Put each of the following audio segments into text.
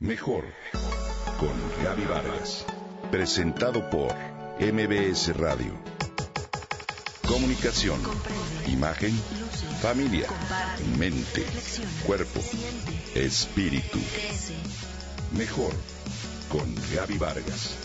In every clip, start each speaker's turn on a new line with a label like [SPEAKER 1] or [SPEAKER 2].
[SPEAKER 1] Mejor con Gaby Vargas. Presentado por MBS Radio. Comunicación, imagen, familia, mente, cuerpo, espíritu. Mejor con Gaby Vargas.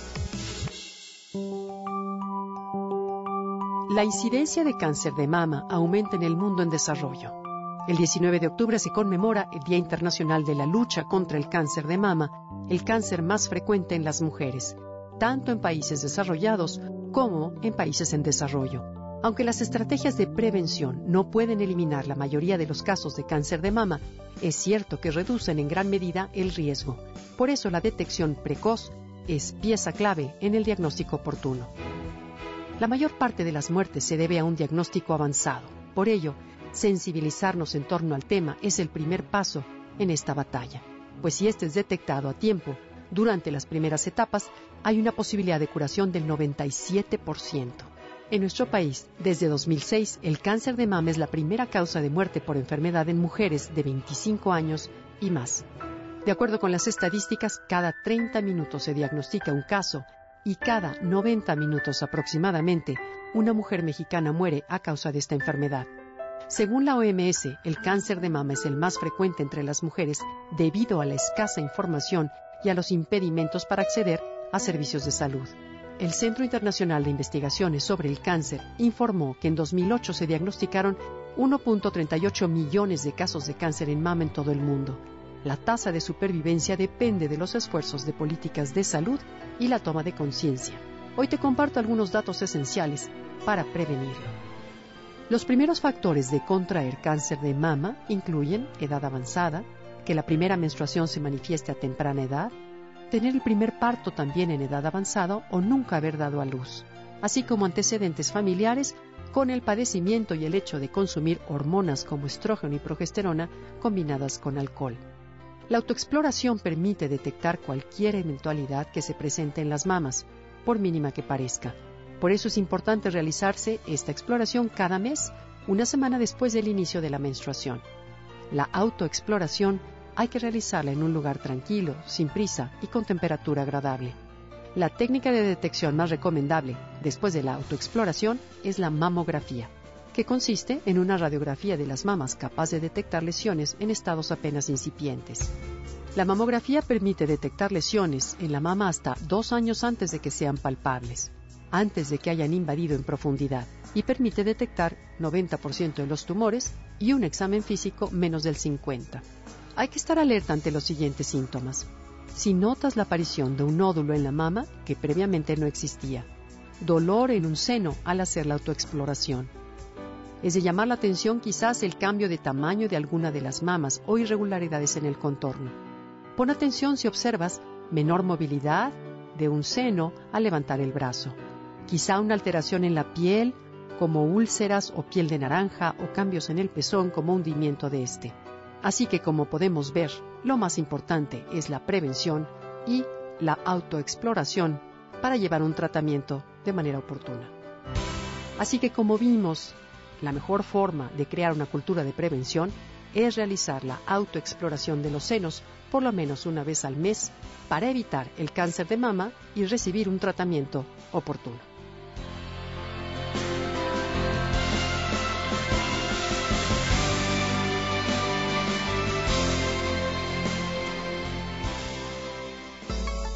[SPEAKER 2] La incidencia de cáncer de mama aumenta en el mundo en desarrollo. El 19 de octubre se conmemora el Día Internacional de la Lucha contra el Cáncer de Mama, el cáncer más frecuente en las mujeres, tanto en países desarrollados como en países en desarrollo. Aunque las estrategias de prevención no pueden eliminar la mayoría de los casos de cáncer de mama, es cierto que reducen en gran medida el riesgo. Por eso la detección precoz es pieza clave en el diagnóstico oportuno. La mayor parte de las muertes se debe a un diagnóstico avanzado. Por ello, sensibilizarnos en torno al tema es el primer paso en esta batalla, pues si este es detectado a tiempo, durante las primeras etapas, hay una posibilidad de curación del 97%. En nuestro país, desde 2006, el cáncer de mama es la primera causa de muerte por enfermedad en mujeres de 25 años y más. De acuerdo con las estadísticas, cada 30 minutos se diagnostica un caso y cada 90 minutos aproximadamente una mujer mexicana muere a causa de esta enfermedad. Según la OMS, el cáncer de mama es el más frecuente entre las mujeres debido a la escasa información y a los impedimentos para acceder a servicios de salud. El Centro Internacional de Investigaciones sobre el Cáncer informó que en 2008 se diagnosticaron 1.38 millones de casos de cáncer en mama en todo el mundo. La tasa de supervivencia depende de los esfuerzos de políticas de salud y la toma de conciencia. Hoy te comparto algunos datos esenciales para prevenirlo. Los primeros factores de contraer cáncer de mama incluyen edad avanzada, que la primera menstruación se manifieste a temprana edad, tener el primer parto también en edad avanzada o nunca haber dado a luz, así como antecedentes familiares con el padecimiento y el hecho de consumir hormonas como estrógeno y progesterona combinadas con alcohol. La autoexploración permite detectar cualquier eventualidad que se presente en las mamas, por mínima que parezca, por eso es importante realizarse esta exploración cada mes, una semana después del inicio de la menstruación. La autoexploración hay que realizarla en un lugar tranquilo, sin prisa y con temperatura agradable. La técnica de detección más recomendable después de la autoexploración es la mamografía, que consiste en una radiografía de las mamas capaz de detectar lesiones en estados apenas incipientes. La mamografía permite detectar lesiones en la mama hasta dos años antes de que sean palpables antes de que hayan invadido en profundidad y permite detectar 90% de los tumores y un examen físico menos del 50%. Hay que estar alerta ante los siguientes síntomas. Si notas la aparición de un nódulo en la mama que previamente no existía, dolor en un seno al hacer la autoexploración. Es de llamar la atención quizás el cambio de tamaño de alguna de las mamas o irregularidades en el contorno. Pon atención si observas menor movilidad de un seno al levantar el brazo quizá una alteración en la piel, como úlceras o piel de naranja o cambios en el pezón como hundimiento de este. Así que como podemos ver, lo más importante es la prevención y la autoexploración para llevar un tratamiento de manera oportuna. Así que como vimos, la mejor forma de crear una cultura de prevención es realizar la autoexploración de los senos por lo menos una vez al mes para evitar el cáncer de mama y recibir un tratamiento oportuno.